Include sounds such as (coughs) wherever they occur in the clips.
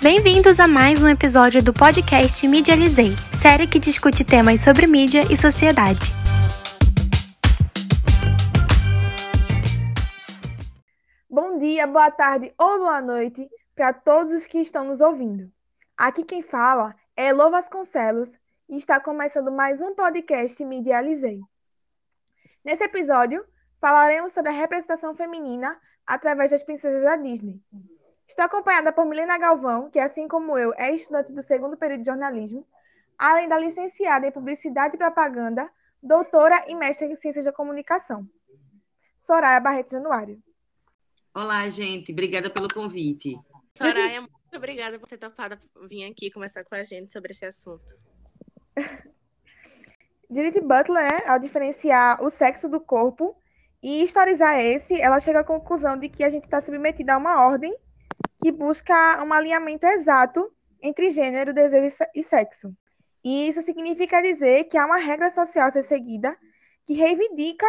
Bem-vindos a mais um episódio do podcast Medializei, série que discute temas sobre mídia e sociedade. Bom dia, boa tarde ou boa noite para todos os que estão nos ouvindo. Aqui quem fala é Elô Vasconcelos e está começando mais um podcast Medializei. Nesse episódio, falaremos sobre a representação feminina através das princesas da Disney. Estou acompanhada por Milena Galvão, que, assim como eu, é estudante do segundo período de jornalismo, além da licenciada em Publicidade e Propaganda, doutora e mestre em Ciências da Comunicação. Soraya Barreto Januário. Olá, gente. Obrigada pelo convite. Soraya, muito obrigada por ter topado vir aqui conversar com a gente sobre esse assunto. (laughs) Judith Butler, né, ao diferenciar o sexo do corpo e historizar esse, ela chega à conclusão de que a gente está submetida a uma ordem que busca um alinhamento exato entre gênero, desejo e sexo. E isso significa dizer que há uma regra social a ser seguida que reivindica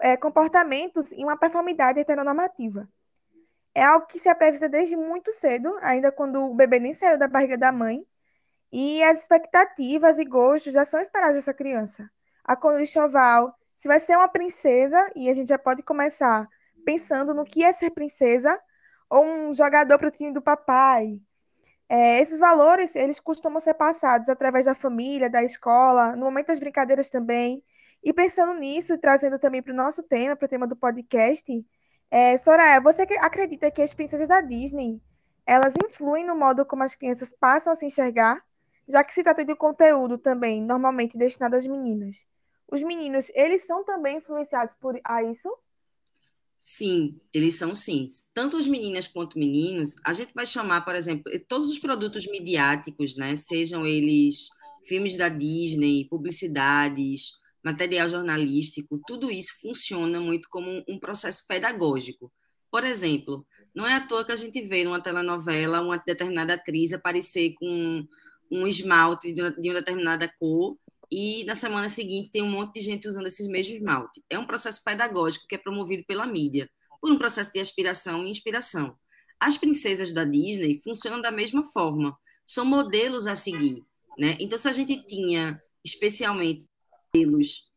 é, comportamentos e uma performidade heteronormativa. É algo que se apresenta desde muito cedo, ainda quando o bebê nem saiu da barriga da mãe, e as expectativas e gostos já são esperados dessa criança. A cor do se vai ser uma princesa, e a gente já pode começar pensando no que é ser princesa, ou um jogador para o time do papai. É, esses valores, eles costumam ser passados através da família, da escola, no momento das brincadeiras também. E pensando nisso trazendo também para o nosso tema, para o tema do podcast, é, Soraya, você acredita que as princesas da Disney, elas influem no modo como as crianças passam a se enxergar, já que se trata de conteúdo também normalmente destinado às meninas? Os meninos, eles são também influenciados por a isso? Sim, eles são sim. Tanto as meninas quanto meninos, a gente vai chamar, por exemplo, todos os produtos midiáticos, né? Sejam eles filmes da Disney, publicidades, material jornalístico, tudo isso funciona muito como um processo pedagógico. Por exemplo, não é à toa que a gente vê numa telenovela uma determinada atriz aparecer com um esmalte de uma determinada cor e na semana seguinte tem um monte de gente usando esses mesmos esmalte. É um processo pedagógico que é promovido pela mídia, por um processo de aspiração e inspiração. As princesas da Disney funcionam da mesma forma, são modelos a seguir. Né? Então, se a gente tinha especialmente modelos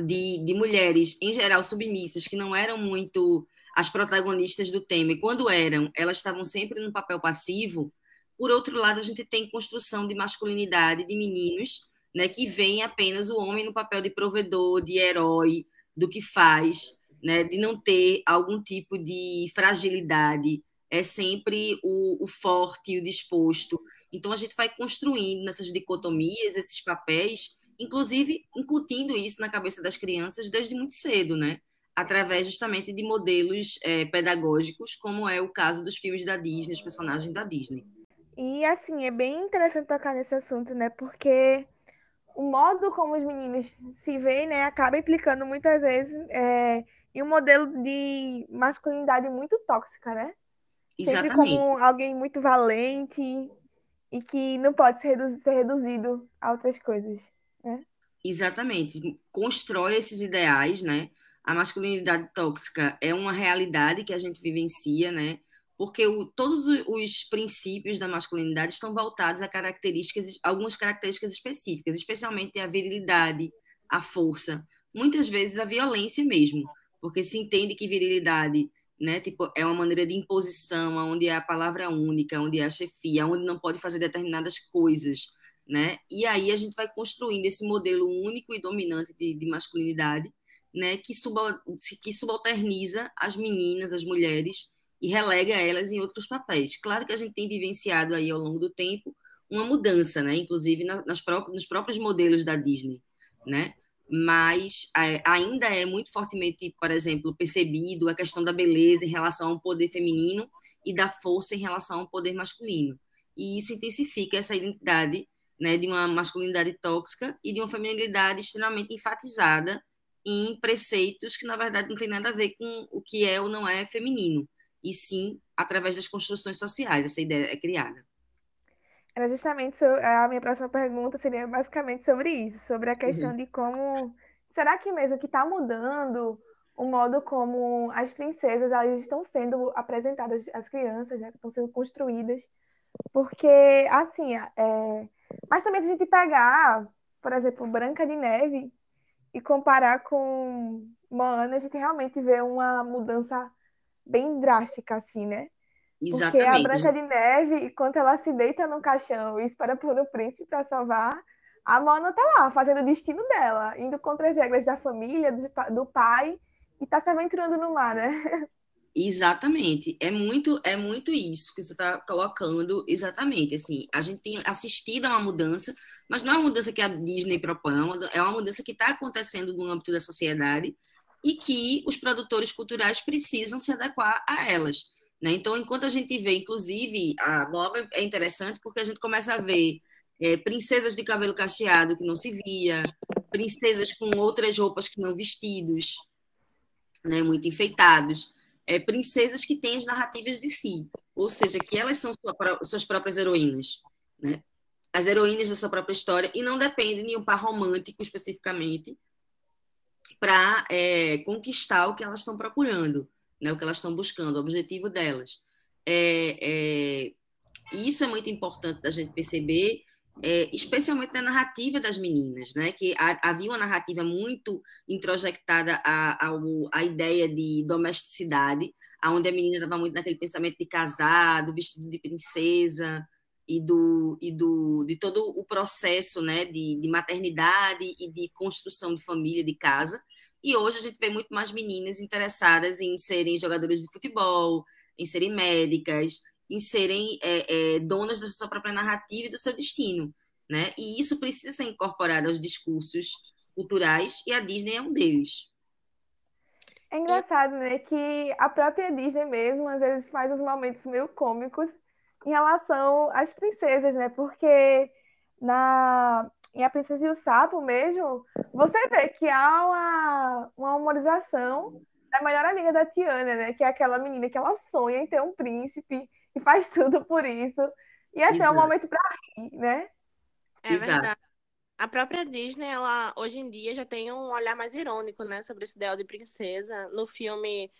de, de mulheres, em geral, submissas, que não eram muito as protagonistas do tema, e quando eram, elas estavam sempre no papel passivo, por outro lado, a gente tem construção de masculinidade de meninos né, que vem apenas o homem no papel de provedor, de herói, do que faz, né, de não ter algum tipo de fragilidade, é sempre o, o forte, o disposto. Então a gente vai construindo nessas dicotomias, esses papéis, inclusive incutindo isso na cabeça das crianças desde muito cedo, né? Através justamente de modelos é, pedagógicos, como é o caso dos filmes da Disney, os personagens da Disney. E assim, é bem interessante tocar nesse assunto, né? Porque o modo como os meninos se veem, né, acaba implicando muitas vezes é, em um modelo de masculinidade muito tóxica, né? Exatamente. Sempre como alguém muito valente e que não pode ser, reduzido, ser reduzido a outras coisas, né? Exatamente. Constrói esses ideais, né? A masculinidade tóxica é uma realidade que a gente vivencia, né? Porque o, todos os princípios da masculinidade estão voltados a características, algumas características específicas, especialmente a virilidade, a força, muitas vezes a violência mesmo, porque se entende que virilidade né, tipo, é uma maneira de imposição, onde é a palavra única, onde é a chefia, onde não pode fazer determinadas coisas, né? E aí a gente vai construindo esse modelo único e dominante de, de masculinidade, né, que, subal, que subalterniza as meninas, as mulheres, e relega elas em outros papéis. Claro que a gente tem vivenciado aí ao longo do tempo uma mudança, né? Inclusive nas próprias, nos próprios modelos da Disney, né? Mas é, ainda é muito fortemente, por exemplo, percebido a questão da beleza em relação ao poder feminino e da força em relação ao poder masculino. E isso intensifica essa identidade né, de uma masculinidade tóxica e de uma feminilidade extremamente enfatizada em preceitos que, na verdade, não tem nada a ver com o que é ou não é feminino e sim através das construções sociais. Essa ideia é criada. Era justamente a minha próxima pergunta seria basicamente sobre isso, sobre a questão uhum. de como será que mesmo que está mudando o modo como as princesas elas estão sendo apresentadas às crianças, né, estão sendo construídas, Porque, assim, é... mas também se a gente pegar, por exemplo, Branca de Neve e comparar com Moana, a gente realmente vê uma mudança bem drástica, assim, né? Exatamente. Porque a Branca de Neve, enquanto ela se deita no caixão e espera por um príncipe para salvar, a Moana tá lá, fazendo o destino dela, indo contra as regras da família, do, do pai, e tá se aventurando no mar, né? (laughs) Exatamente, é muito é muito isso que você está colocando exatamente. Assim, a gente tem assistido a uma mudança, mas não é uma mudança que a Disney propõe, é uma é mudança que está acontecendo no âmbito da sociedade e que os produtores culturais precisam se adequar a elas. Né? Então, enquanto a gente vê, inclusive, a moda é interessante porque a gente começa a ver é, princesas de cabelo cacheado que não se via, princesas com outras roupas que não vestidos, né, muito enfeitados é, princesas que têm as narrativas de si, ou seja, que elas são sua, suas próprias heroínas, né? as heroínas da sua própria história, e não dependem de um par romântico especificamente para é, conquistar o que elas estão procurando, né? o que elas estão buscando, o objetivo delas. É, é, isso é muito importante da gente perceber, é, especialmente na narrativa das meninas, né? que havia uma narrativa muito introjectada à, à, ideia de domesticidade, onde a menina estava muito naquele pensamento de casado, vestido de princesa, e do, e do de todo o processo né, de, de maternidade e de construção de família, de casa. E hoje a gente vê muito mais meninas interessadas em serem jogadoras de futebol, em serem médicas, em serem é, é, donas da sua própria narrativa e do seu destino. Né? E isso precisa ser incorporado aos discursos culturais, e a Disney é um deles. É engraçado, né, que a própria Disney mesmo, às vezes, faz os momentos meio cômicos em relação às princesas, né? Porque na em A Princesa e o Sapo mesmo, você vê que há uma, uma humorização da melhor amiga da Tiana, né? Que é aquela menina que ela sonha em ter um príncipe e faz tudo por isso. E esse Exato. é um momento para rir, né? É Exato. verdade. A própria Disney, ela hoje em dia já tem um olhar mais irônico, né, sobre esse ideal de princesa. No filme,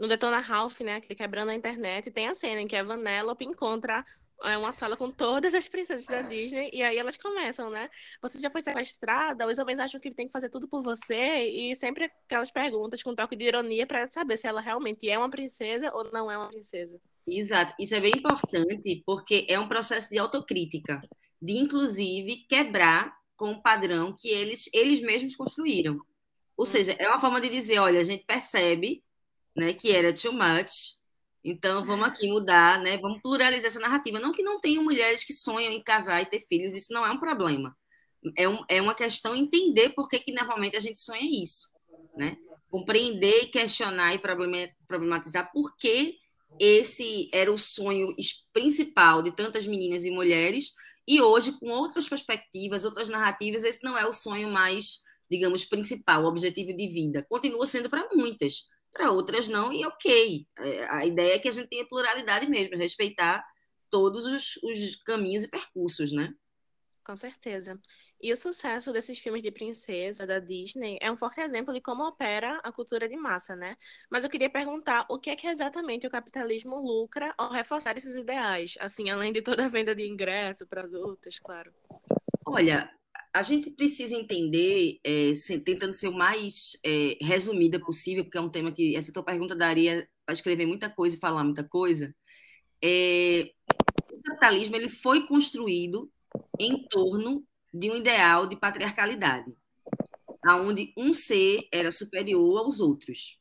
no Detona Ralph, né, que quebrando a internet, tem a cena em que a Vanellope encontra é uma sala com todas as princesas da Disney, e aí elas começam, né? Você já foi sequestrada? Os homens acham que tem que fazer tudo por você, e sempre aquelas perguntas com um toque de ironia para saber se ela realmente é uma princesa ou não é uma princesa. Exato, isso é bem importante porque é um processo de autocrítica, de inclusive quebrar com o padrão que eles, eles mesmos construíram. Ou hum. seja, é uma forma de dizer, olha, a gente percebe né, que era too much, então vamos aqui mudar, né, vamos pluralizar essa narrativa. Não que não tenham mulheres que sonham em casar e ter filhos, isso não é um problema. É, um, é uma questão entender por que, que normalmente a gente sonha isso, né? Compreender, questionar e problematizar por que esse era o sonho principal de tantas meninas e mulheres, e hoje, com outras perspectivas, outras narrativas, esse não é o sonho mais, digamos, principal, o objetivo de vida. Continua sendo para muitas, para outras não, e ok. É, a ideia é que a gente tenha pluralidade mesmo, respeitar todos os, os caminhos e percursos, né? Com certeza. E o sucesso desses filmes de princesa da Disney é um forte exemplo de como opera a cultura de massa, né? Mas eu queria perguntar o que é que exatamente o capitalismo lucra ao reforçar esses ideais, assim, além de toda a venda de ingresso, produtos, claro. Olha, a gente precisa entender, é, tentando ser o mais é, resumida possível, porque é um tema que essa tua pergunta daria para escrever muita coisa e falar muita coisa. É, o capitalismo ele foi construído em torno de um ideal de patriarcalidade, aonde um ser era superior aos outros.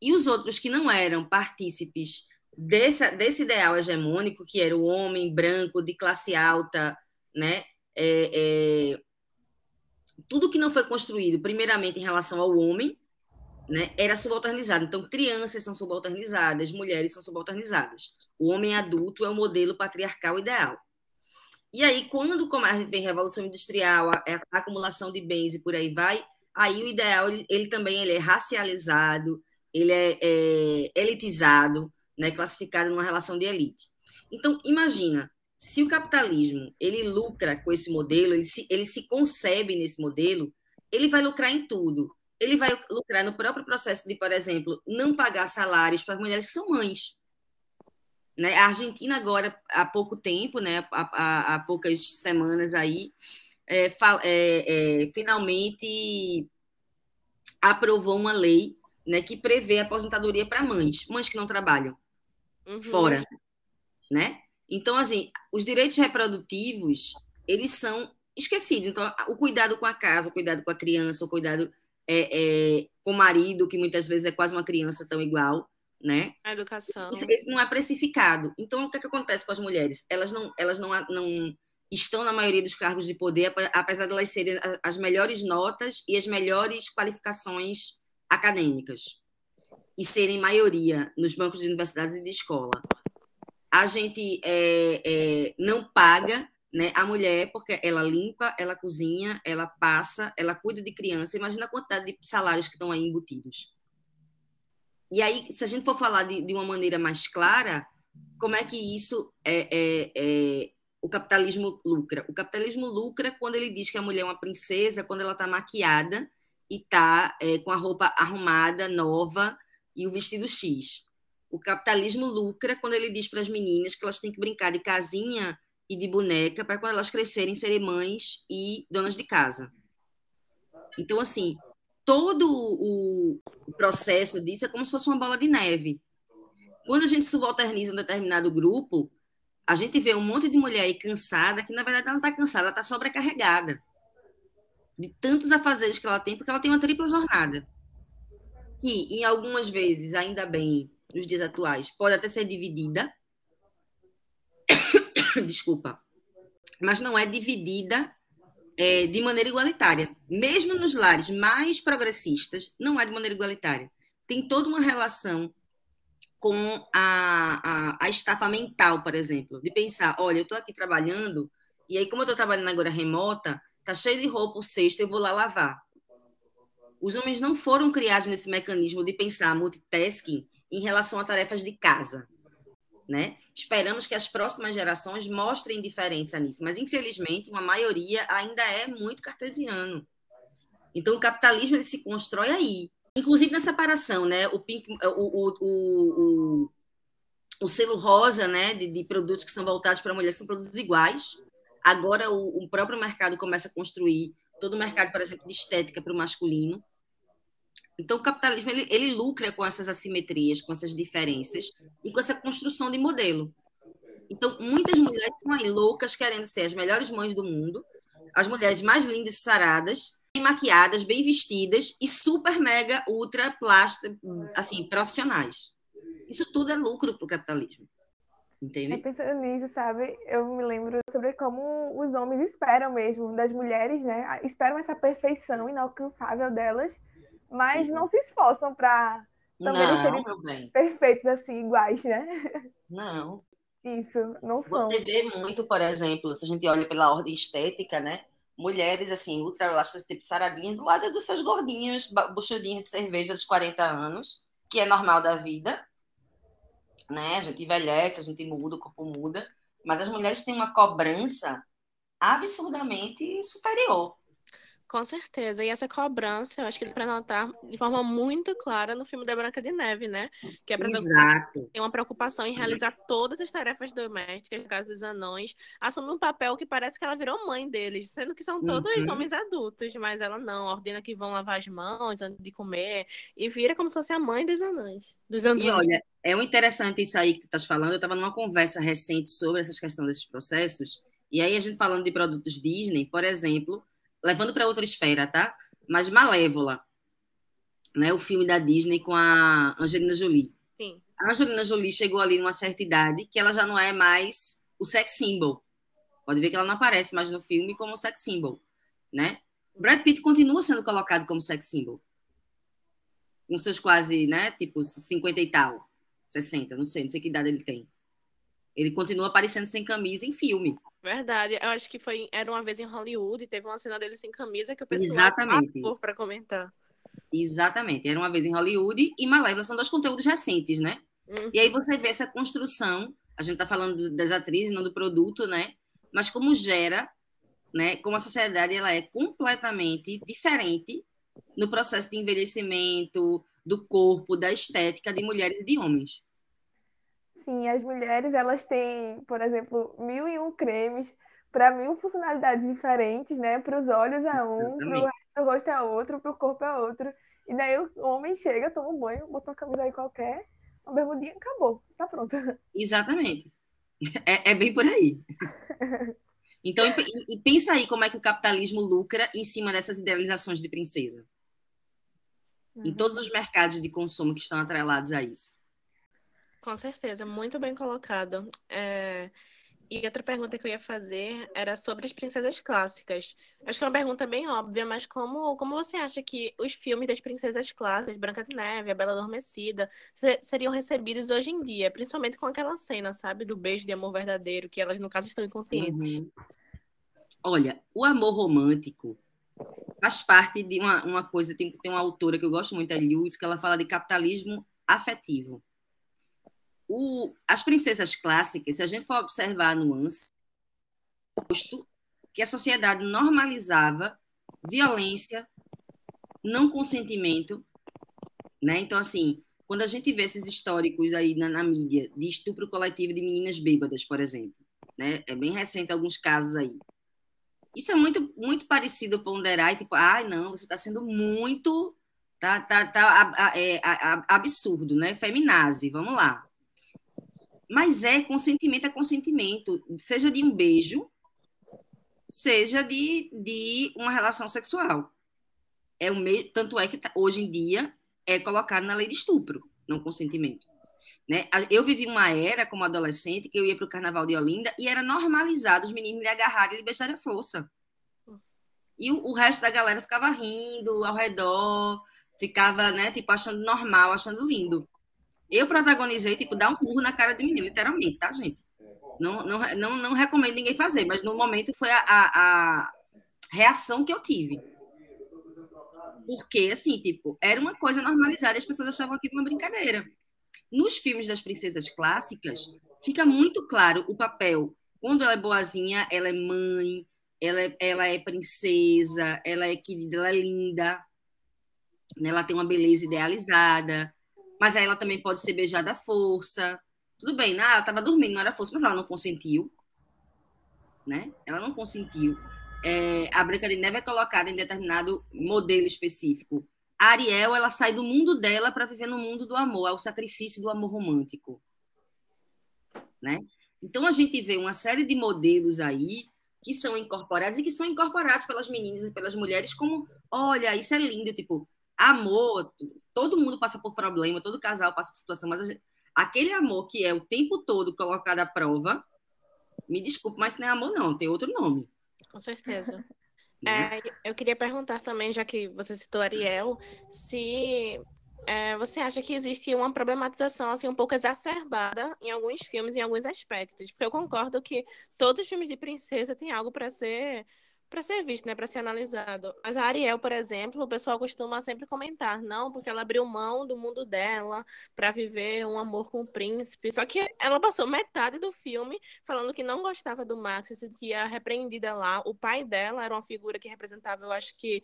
E os outros que não eram partícipes desse, desse ideal hegemônico, que era o homem branco de classe alta, né? É, é, tudo que não foi construído, primeiramente em relação ao homem, né, era subalternizado. Então, crianças são subalternizadas, mulheres são subalternizadas. O homem adulto é o modelo patriarcal ideal. E aí, quando como a gente vem revolução industrial, a, a, acumulação de bens e por aí vai, aí o ideal ele, ele também ele é racializado, ele é, é, elitizado, né, classificado numa relação de elite. Então, imagina, se o capitalismo ele lucra com esse modelo, ele se, ele se concebe nesse modelo, ele vai lucrar em tudo. Ele vai lucrar no próprio processo de, por exemplo, não pagar salários para mulheres que são mães. Né? A Argentina agora, há pouco tempo, né, há, há, há poucas semanas aí, é, é, é, finalmente aprovou uma lei né, que prevê aposentadoria para mães, mães que não trabalham uhum. fora, né? Então, assim, os direitos reprodutivos, eles são esquecidos. Então, o cuidado com a casa, o cuidado com a criança, o cuidado é, é, com o marido, que muitas vezes é quase uma criança tão igual, né? A educação. Isso, isso, não é precificado. Então, o que, é que acontece com as mulheres? Elas não, elas não, não estão na maioria dos cargos de poder, apesar de elas serem as melhores notas e as melhores qualificações acadêmicas e serem maioria nos bancos de universidades e de escola. A gente é, é, não paga né, a mulher porque ela limpa, ela cozinha, ela passa, ela cuida de criança. Imagina a quantidade de salários que estão aí embutidos. E aí, se a gente for falar de, de uma maneira mais clara, como é que isso é, é, é o capitalismo lucra? O capitalismo lucra quando ele diz que a mulher é uma princesa, quando ela está maquiada e está é, com a roupa arrumada, nova e o vestido X. O capitalismo lucra quando ele diz para as meninas que elas têm que brincar de casinha e de boneca para quando elas crescerem serem mães e donas de casa. Então, assim, todo o processo disso é como se fosse uma bola de neve. Quando a gente subalterniza um determinado grupo, a gente vê um monte de mulher aí cansada, que na verdade ela não está cansada, ela está sobrecarregada de tantos afazeres que ela tem, porque ela tem uma tripla jornada. Que, em algumas vezes, ainda bem, nos dias atuais, pode até ser dividida. (coughs) Desculpa. Mas não é dividida é, de maneira igualitária. Mesmo nos lares mais progressistas, não é de maneira igualitária. Tem toda uma relação com a, a, a estafa mental, por exemplo, de pensar, olha, eu estou aqui trabalhando, e aí, como eu estou trabalhando agora remota, Tá cheio de roupa o cesto, eu vou lá lavar. Os homens não foram criados nesse mecanismo de pensar multitasking em relação a tarefas de casa. Né? Esperamos que as próximas gerações mostrem diferença nisso, mas infelizmente uma maioria ainda é muito cartesiano. Então o capitalismo ele se constrói aí, inclusive na separação, né? O pink, o, o, o, o, selo rosa, né, de, de produtos que são voltados para mulheres são produtos iguais, Agora o, o próprio mercado começa a construir todo o mercado, por exemplo, de estética para o masculino. Então, o capitalismo ele, ele, lucra com essas assimetrias, com essas diferenças e com essa construção de modelo. Então, muitas mulheres são aí loucas querendo ser as melhores mães do mundo, as mulheres mais lindas e saradas, bem maquiadas, bem vestidas e super, mega, ultra, plástica, assim, profissionais. Isso tudo é lucro para o capitalismo. Entende? Pensando nisso, sabe, eu me lembro sobre como os homens esperam mesmo das mulheres, né? Esperam essa perfeição inalcançável delas, mas não se esforçam para também não, serem perfeitos assim, iguais, né? Não. Isso, não são. Você vê muito, por exemplo, se a gente olha pela ordem estética, né? Mulheres, assim, ultra elásticas, tipo saradinhas, do lado dos seus gordinhos, buchudinhos de cerveja dos 40 anos, que é normal da vida, né? A gente envelhece, a gente muda, o corpo muda, mas as mulheres têm uma cobrança absurdamente superior. Com certeza. E essa cobrança, eu acho que ele para notar de forma muito clara no filme da Branca de Neve, né? Que é para tem uma preocupação em realizar todas as tarefas domésticas, no caso dos anões, assume um papel que parece que ela virou mãe deles, sendo que são todos uhum. homens adultos, mas ela não, ordena que vão lavar as mãos antes de comer e vira como se fosse a mãe dos anões. Dos anões. E olha, é um interessante isso aí que tu estás falando. Eu estava numa conversa recente sobre essas questões desses processos, e aí a gente falando de produtos Disney, por exemplo, levando para outra esfera, tá? Mas Malévola, né? O filme da Disney com a Angelina Jolie. Sim. A Angelina Jolie chegou ali numa certa idade que ela já não é mais o sex symbol. Pode ver que ela não aparece mais no filme como sex symbol, né? Brad Pitt continua sendo colocado como sex symbol. Com seus quase, né, tipo 50 e tal, 60, não sei, não sei que idade ele tem. Ele continua aparecendo sem camisa em filme. Verdade. Eu acho que foi era uma vez em Hollywood e teve uma cena dele sem camisa que o pessoal Exatamente. para comentar. Exatamente. Era uma vez em Hollywood e Malévola são dois conteúdos recentes, né? Uhum. E aí você vê essa construção, a gente está falando das atrizes, não do produto, né? Mas como gera, né? Como a sociedade ela é completamente diferente no processo de envelhecimento do corpo, da estética de mulheres e de homens. Sim, as mulheres, elas têm, por exemplo, mil e um cremes para mil funcionalidades diferentes, né? Para os olhos é um, para o rosto é outro, para o corpo é outro. E daí o homem chega, toma um banho, bota uma camisa aí qualquer, uma bermudinha, acabou, tá pronto. Exatamente. É, é bem por aí. (laughs) Então, e, e pensa aí como é que o capitalismo lucra em cima dessas idealizações de princesa. Uhum. Em todos os mercados de consumo que estão atrelados a isso. Com certeza, muito bem colocado. É... E outra pergunta que eu ia fazer era sobre as princesas clássicas. Acho que é uma pergunta bem óbvia, mas como, como você acha que os filmes das princesas clássicas, Branca de Neve, A Bela Adormecida, seriam recebidos hoje em dia, principalmente com aquela cena, sabe, do beijo de amor verdadeiro, que elas, no caso, estão inconscientes? Uhum. Olha, o amor romântico faz parte de uma, uma coisa, tem, tem uma autora que eu gosto muito, a Lewis, que ela fala de capitalismo afetivo o, as princesas clássicas, se a gente for observar a nuance, posto que a sociedade normalizava violência, não consentimento, né? Então, assim, quando a gente vê esses históricos aí na, na, mídia de estupro coletivo de meninas bêbadas, por exemplo, né? É bem recente alguns casos aí. Isso é muito, muito parecido ponderar e tipo, ai, ah, não, você está sendo muito, tá, tá, tá é, absurdo, né? Feminazi, vamos lá. Mas é consentimento é consentimento, seja de um beijo, seja de, de uma relação sexual. É o me... Tanto é que tá, hoje em dia é colocado na lei de estupro, não consentimento. Né? Eu vivi uma era como adolescente que eu ia para o carnaval de Olinda e era normalizado os meninos me agarrarem e lhe beijarem a força. E o, o, resto da galera ficava rindo ao redor, ficava, né, tipo, achando normal, achando lindo. Eu protagonizei, tipo, dar um burro na cara de menino, literalmente, tá, gente? Não, não, não, não recomendo ninguém fazer, mas no momento foi a, a, a reação que eu tive. Porque, assim, tipo, era uma coisa normalizada as pessoas achavam aquilo uma brincadeira. Nos filmes das princesas clássicas, fica muito claro o papel. Quando ela é boazinha, ela é mãe, ela é, ela é princesa, ela é querida, ela é linda, né? ela tem uma beleza idealizada mas aí ela também pode ser beijada à força. Tudo bem, né? ela estava dormindo, não era força, mas ela não consentiu. Né? Ela não consentiu. É, a Branca de Neve é colocada em determinado modelo específico. A Ariel, ela sai do mundo dela para viver no mundo do amor, é o sacrifício do amor romântico. Né? Então a gente vê uma série de modelos aí que são incorporados e que são incorporados pelas meninas e pelas mulheres como, olha, isso é lindo, tipo, amor, todo mundo passa por problema, todo casal passa por situação, mas gente, aquele amor que é o tempo todo colocado à prova, me desculpe, mas não é amor, não, tem outro nome. Com certeza. (laughs) Né? É, eu queria perguntar também, já que você citou Ariel, se é, você acha que existe uma problematização assim um pouco exacerbada em alguns filmes, em alguns aspectos? Porque eu concordo que todos os filmes de princesa têm algo para ser para ser visto, né, para ser analisado. Mas a Ariel, por exemplo, o pessoal costuma sempre comentar, não, porque ela abriu mão do mundo dela para viver um amor com o príncipe. Só que ela passou metade do filme falando que não gostava do Max, se sentia repreendida lá. O pai dela era uma figura que representava, eu acho que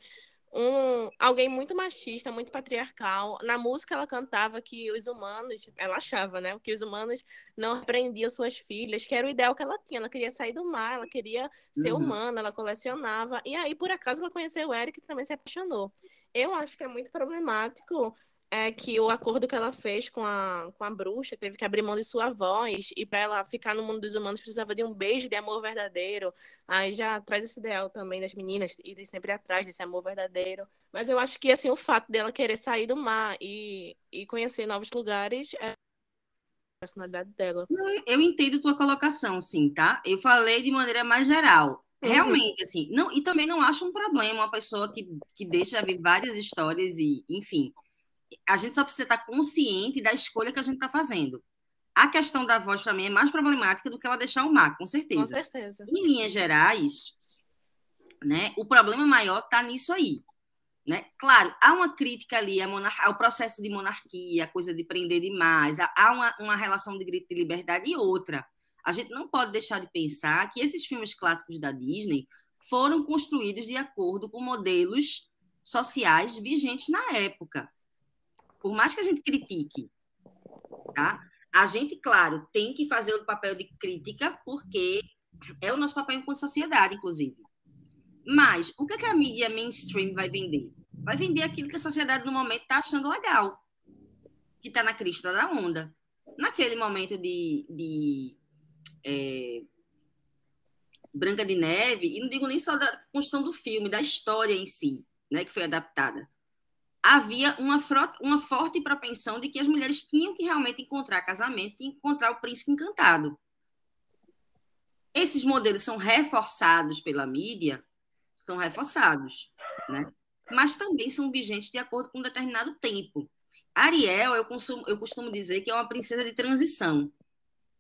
um alguém muito machista, muito patriarcal. Na música ela cantava que os humanos, ela achava, né, que os humanos não repreendiam suas filhas, que era o ideal que ela tinha. Ela queria sair do mar, ela queria ser uhum. humana, ela colecionava. E aí por acaso ela conheceu o Eric e também se apaixonou. Eu acho que é muito problemático é que o acordo que ela fez com a, com a bruxa teve que abrir mão de sua voz e para ela ficar no mundo dos humanos precisava de um beijo de amor verdadeiro. Aí já traz esse ideal também das meninas e sempre atrás desse amor verdadeiro. Mas eu acho que assim o fato dela querer sair do mar e, e conhecer novos lugares é a personalidade dela. Eu entendo tua colocação, sim, tá? Eu falei de maneira mais geral. Uhum. Realmente, assim, não, e também não acho um problema uma pessoa que, que deixa ver várias histórias e, enfim, a gente só precisa estar consciente da escolha que a gente está fazendo. A questão da voz, para mim, é mais problemática do que ela deixar o mar, com certeza. Com certeza. Em linhas gerais, né, o problema maior está nisso aí. Né? Claro, há uma crítica ali ao processo de monarquia, a coisa de prender demais, há uma, uma relação de grito de liberdade e outra. A gente não pode deixar de pensar que esses filmes clássicos da Disney foram construídos de acordo com modelos sociais vigentes na época por mais que a gente critique, tá? a gente, claro, tem que fazer o papel de crítica, porque é o nosso papel enquanto sociedade, inclusive. Mas o que, é que a mídia mainstream vai vender? Vai vender aquilo que a sociedade no momento está achando legal, que está na crista da onda. Naquele momento de, de é, Branca de Neve, e não digo nem só da construção do filme, da história em si, né, que foi adaptada. Havia uma, uma forte propensão de que as mulheres tinham que realmente encontrar casamento e encontrar o príncipe encantado. Esses modelos são reforçados pela mídia, são reforçados, né? mas também são vigentes de acordo com um determinado tempo. Ariel, eu, consumo, eu costumo dizer que é uma princesa de transição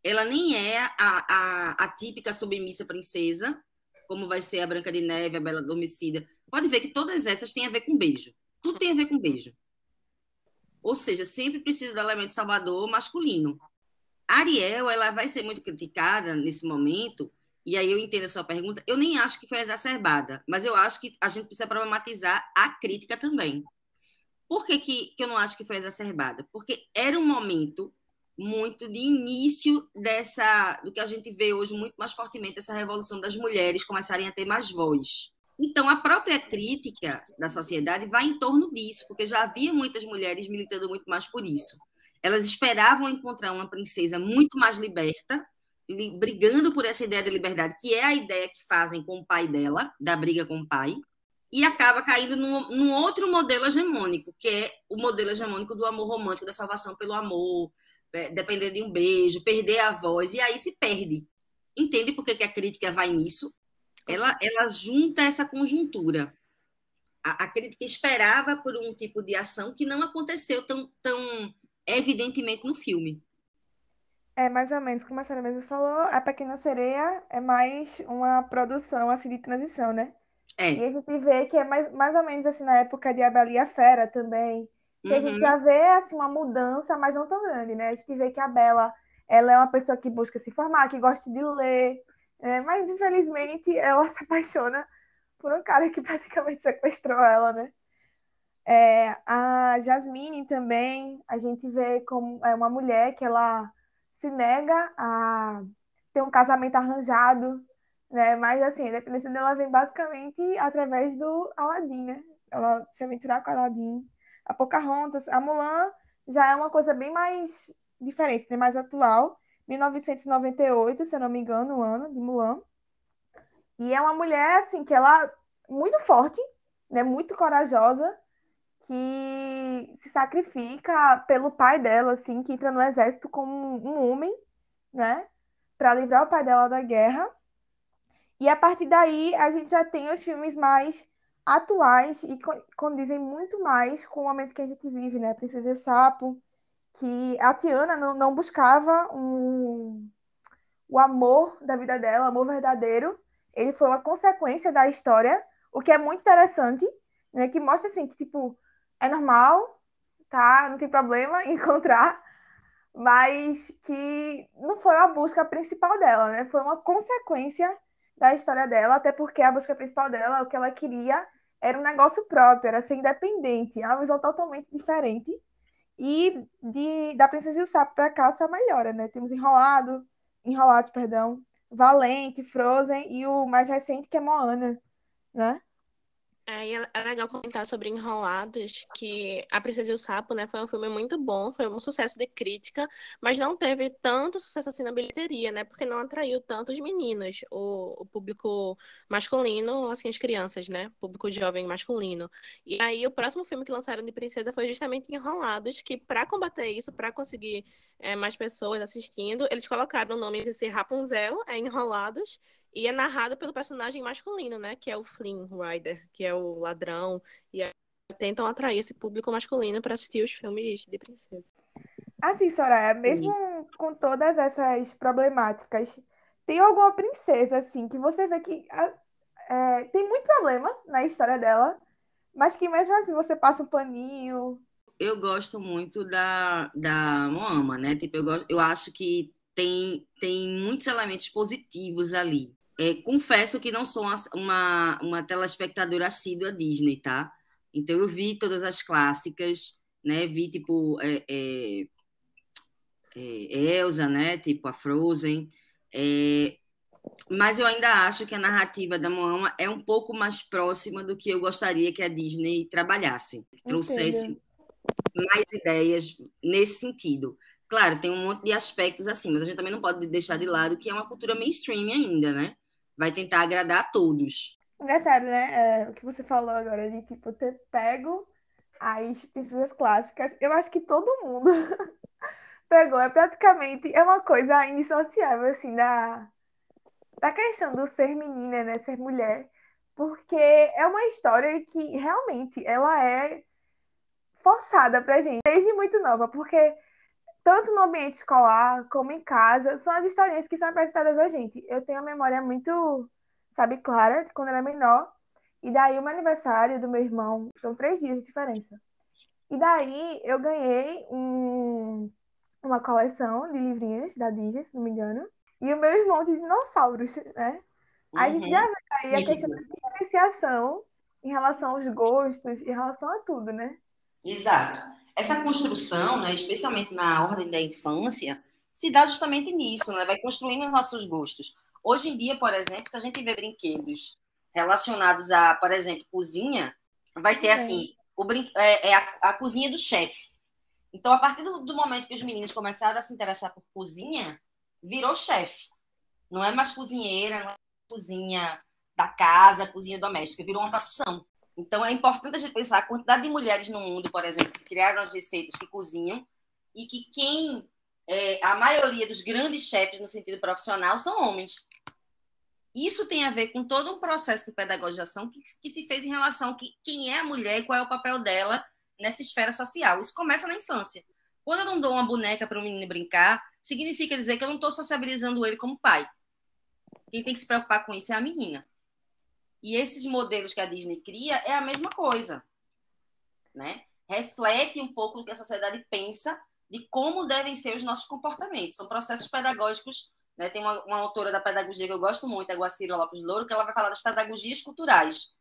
ela nem é a, a, a típica submissa princesa, como vai ser a Branca de Neve, a Bela Adormecida. Pode ver que todas essas têm a ver com beijo. Tudo tem a ver com beijo. Ou seja, sempre precisa do elemento salvador masculino. Ariel, ela vai ser muito criticada nesse momento, e aí eu entendo a sua pergunta. Eu nem acho que foi exacerbada, mas eu acho que a gente precisa problematizar a crítica também. Por que, que, que eu não acho que foi exacerbada? Porque era um momento muito de início dessa do que a gente vê hoje muito mais fortemente essa revolução das mulheres começarem a ter mais voz. Então a própria crítica da sociedade vai em torno disso, porque já havia muitas mulheres militando muito mais por isso. Elas esperavam encontrar uma princesa muito mais liberta, brigando por essa ideia de liberdade, que é a ideia que fazem com o pai dela, da briga com o pai, e acaba caindo num, num outro modelo hegemônico, que é o modelo hegemônico do amor romântico, da salvação pelo amor, é, depender de um beijo, perder a voz, e aí se perde. Entende por que, que a crítica vai nisso? Ela, ela junta essa conjuntura. A, a, crítica esperava por um tipo de ação que não aconteceu tão, tão evidentemente no filme. É mais ou menos como a senhora mesmo falou, a Pequena Sereia é mais uma produção assim de transição, né? É. E a gente vê que é mais, mais ou menos assim na época de A Bela e a Fera também, que a gente uhum. já vê assim, uma mudança, mas não tão grande, né? A gente vê que a Bela ela é uma pessoa que busca se formar, que gosta de ler, né? mas infelizmente ela se apaixona por um cara que (laughs) praticamente sequestrou ela, né? É, a Jasmine também, a gente vê como é uma mulher que ela se nega a ter um casamento arranjado, né? Mas assim, a dependência dela vem basicamente através do Aladdin, né? Ela se aventurar com Aladdin a Pocahontas, a Mulan já é uma coisa bem mais diferente, né? mais atual. 1998, se eu não me engano, o ano de Mulan. E é uma mulher, assim, que ela muito forte, né? Muito corajosa, que se sacrifica pelo pai dela, assim, que entra no exército como um homem, né? Para livrar o pai dela da guerra. E a partir daí a gente já tem os filmes mais atuais e condizem muito mais com o momento que a gente vive, né? Princesa e o Sapo, que a Tiana não, não buscava um, o amor da vida dela, o amor verdadeiro. Ele foi uma consequência da história, o que é muito interessante, né? Que mostra assim que tipo é normal, tá? Não tem problema (laughs) encontrar, mas que não foi a busca principal dela, né? Foi uma consequência da história dela, até porque a busca principal dela, o que ela queria era um negócio próprio, era ser independente, uma visão totalmente diferente. E de, da Princesa e o Sapo para cá só melhora, né? Temos Enrolado, Enrolado, perdão, Valente, Frozen e o mais recente que é Moana, né? É, é legal comentar sobre Enrolados, que A Princesa e o Sapo, né, foi um filme muito bom, foi um sucesso de crítica, mas não teve tanto sucesso assim na bilheteria, né, porque não atraiu tantos meninos, o, o público masculino, assim, as crianças, né, público jovem masculino. E aí o próximo filme que lançaram de Princesa foi justamente Enrolados, que para combater isso, para conseguir é, mais pessoas assistindo, eles colocaram o nome de Rapunzel, é Enrolados, e é narrado pelo personagem masculino, né? Que é o Flynn Rider, que é o ladrão. E tentam atrair esse público masculino para assistir os filmes de princesa. Assim, Soraya, mesmo Sim. com todas essas problemáticas, tem alguma princesa, assim, que você vê que é, tem muito problema na história dela, mas que mesmo assim você passa um paninho. Eu gosto muito da, da Moama, né? Tipo, eu, gosto, eu acho que tem, tem muitos elementos positivos ali. É, confesso que não sou uma, uma telespectadora assídua Disney, tá? Então eu vi todas as clássicas, né? Vi tipo é, é, é, Elsa, né? Tipo a Frozen. É, mas eu ainda acho que a narrativa da Moana é um pouco mais próxima do que eu gostaria que a Disney trabalhasse, trouxesse mais ideias nesse sentido. Claro, tem um monte de aspectos assim, mas a gente também não pode deixar de lado que é uma cultura mainstream ainda, né? Vai tentar agradar a todos. Engraçado, né? É, o que você falou agora de tipo ter pego as princesas clássicas. Eu acho que todo mundo (laughs) pegou. É praticamente é uma coisa indissociável assim da da questão do ser menina, né, ser mulher, porque é uma história que realmente ela é forçada pra gente desde muito nova, porque tanto no ambiente escolar como em casa, são as historinhas que são apresentadas a gente. Eu tenho a memória muito, sabe, clara de quando era menor, e daí o meu aniversário do meu irmão, são três dias de diferença. E daí eu ganhei um, uma coleção de livrinhos da Disney, se não me engano, e o meu irmão de dinossauros, né? Uhum. A gente já vê aí a questão da diferenciação em relação aos gostos, em relação a tudo, né? Exato. Essa construção, né, especialmente na ordem da infância, se dá justamente nisso, né? Vai construindo os nossos gostos. Hoje em dia, por exemplo, se a gente vê brinquedos relacionados a, por exemplo, cozinha, vai ter assim, o brin... é, é a, a, cozinha do chefe. Então, a partir do, do momento que os meninos começaram a se interessar por cozinha, virou chefe. Não é mais cozinheira, não é cozinha da casa, cozinha doméstica, virou uma profissão. Então é importante a gente pensar a quantidade de mulheres no mundo, por exemplo, que criaram as receitas que cozinham e que quem é, a maioria dos grandes chefes no sentido profissional são homens. Isso tem a ver com todo um processo de pedagogização que, que se fez em relação a que, quem é a mulher e qual é o papel dela nessa esfera social. Isso começa na infância. Quando eu não dou uma boneca para um menino brincar, significa dizer que eu não estou sociabilizando ele como pai. Quem tem que se preocupar com isso é a menina. E esses modelos que a Disney cria é a mesma coisa. Né? Reflete um pouco do que a sociedade pensa de como devem ser os nossos comportamentos. São processos pedagógicos. Né? Tem uma, uma autora da pedagogia que eu gosto muito, a Guacira Lopes Louro, que ela vai falar das pedagogias culturais.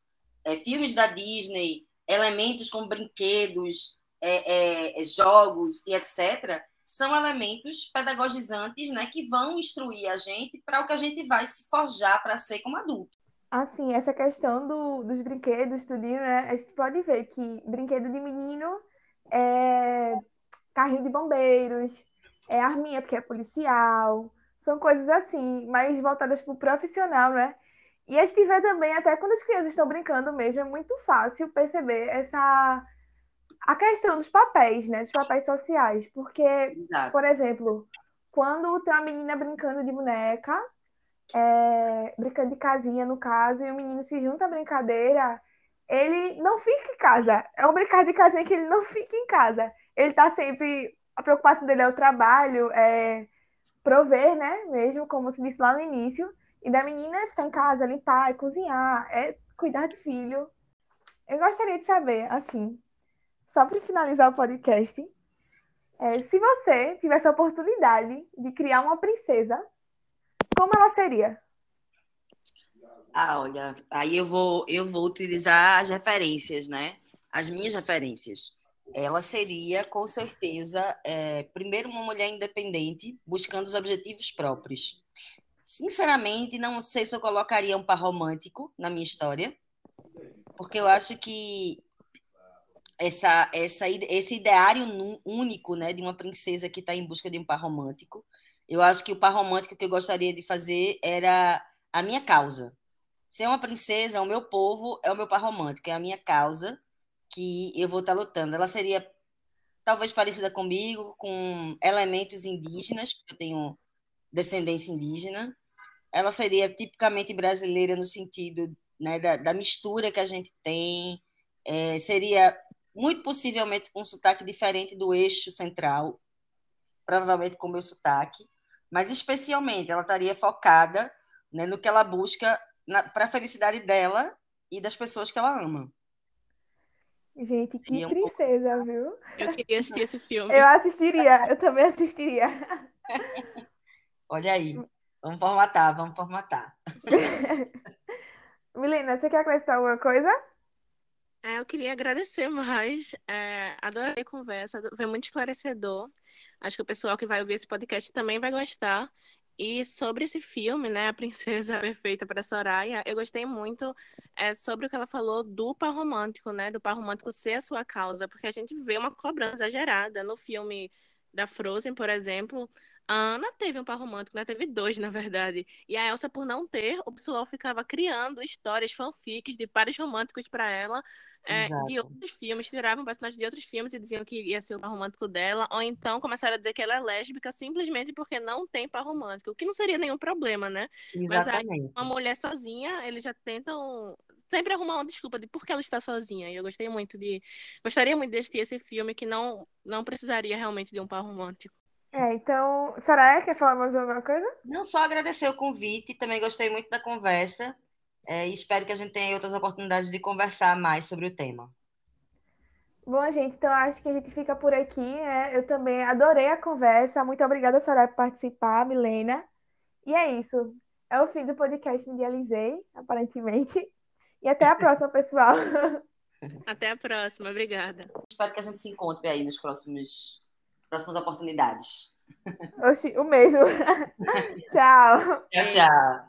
É, filmes da Disney, elementos como brinquedos, é, é, jogos e etc., são elementos pedagogizantes né, que vão instruir a gente para o que a gente vai se forjar para ser como adulto. Assim, essa questão do, dos brinquedos, tudinho, né? A gente pode ver que brinquedo de menino é carrinho de bombeiros, é arminha porque é policial, são coisas assim, mais voltadas para o profissional, né? E a gente vê também, até quando as crianças estão brincando mesmo, é muito fácil perceber essa a questão dos papéis, né? Dos papéis sociais. Porque, Exato. por exemplo, quando tem uma menina brincando de boneca, é, brincando de casinha, no caso, e o menino se junta à brincadeira, ele não fica em casa. É um brincar de casinha que ele não fica em casa. Ele tá sempre. A preocupação dele é o trabalho, é prover, né? Mesmo, como se disse lá no início. E da menina é ficar em casa, limpar, é cozinhar, é cuidar de filho. Eu gostaria de saber, assim, só para finalizar o podcast, é, se você tivesse a oportunidade de criar uma princesa, como ela seria? Ah, olha, aí eu vou, eu vou utilizar as referências, né? As minhas referências. Ela seria, com certeza, é, primeiro uma mulher independente, buscando os objetivos próprios. Sinceramente, não sei se eu colocaria um par romântico na minha história, porque eu acho que essa, essa, esse ideário único né, de uma princesa que está em busca de um par romântico. Eu acho que o par romântico que eu gostaria de fazer era a minha causa. Ser uma princesa, o meu povo, é o meu par romântico, é a minha causa que eu vou estar lutando. Ela seria talvez parecida comigo, com elementos indígenas, porque eu tenho descendência indígena. Ela seria tipicamente brasileira no sentido né, da, da mistura que a gente tem. É, seria muito possivelmente com um sotaque diferente do eixo central, provavelmente com o meu sotaque, mas especialmente ela estaria focada né, no que ela busca para a felicidade dela e das pessoas que ela ama. Gente, que um princesa, pouco... viu? Eu queria assistir esse filme. Eu assistiria, eu também assistiria. (laughs) Olha aí, vamos formatar, vamos formatar. (laughs) Milena, você quer acrescentar alguma coisa? É, eu queria agradecer mais. É, adorei a conversa, foi muito esclarecedor. Acho que o pessoal que vai ouvir esse podcast também vai gostar. E sobre esse filme, né, A Princesa (laughs) Perfeita para Soraya, eu gostei muito é, sobre o que ela falou do par romântico, né, do par romântico ser a sua causa, porque a gente vê uma cobrança exagerada no filme da Frozen, por exemplo, a Ana teve um par romântico, né? Teve dois, na verdade. E a Elsa, por não ter, o pessoal ficava criando histórias, fanfics de pares românticos para ela, é, de outros filmes, tiravam personagens de outros filmes e diziam que ia ser o par romântico dela, ou então começaram a dizer que ela é lésbica simplesmente porque não tem par romântico, o que não seria nenhum problema, né? Exatamente. Mas aí, uma mulher sozinha, eles já tentam sempre arrumar uma desculpa de por que ela está sozinha. E eu gostei muito de. Gostaria muito de assistir esse filme que não, não precisaria realmente de um par romântico. É, então, Soraya, quer falar mais alguma coisa? Não só agradecer o convite, também gostei muito da conversa é, e espero que a gente tenha outras oportunidades de conversar mais sobre o tema. Bom, gente, então acho que a gente fica por aqui, né? Eu também adorei a conversa. Muito obrigada, Soraya, por participar, Milena. E é isso. É o fim do podcast Medializei, aparentemente. E até a próxima, pessoal. (laughs) Até a próxima, obrigada. Espero que a gente se encontre aí nos próximos próximas oportunidades. Oxi, o mesmo. (laughs) tchau. Tchau, tchau.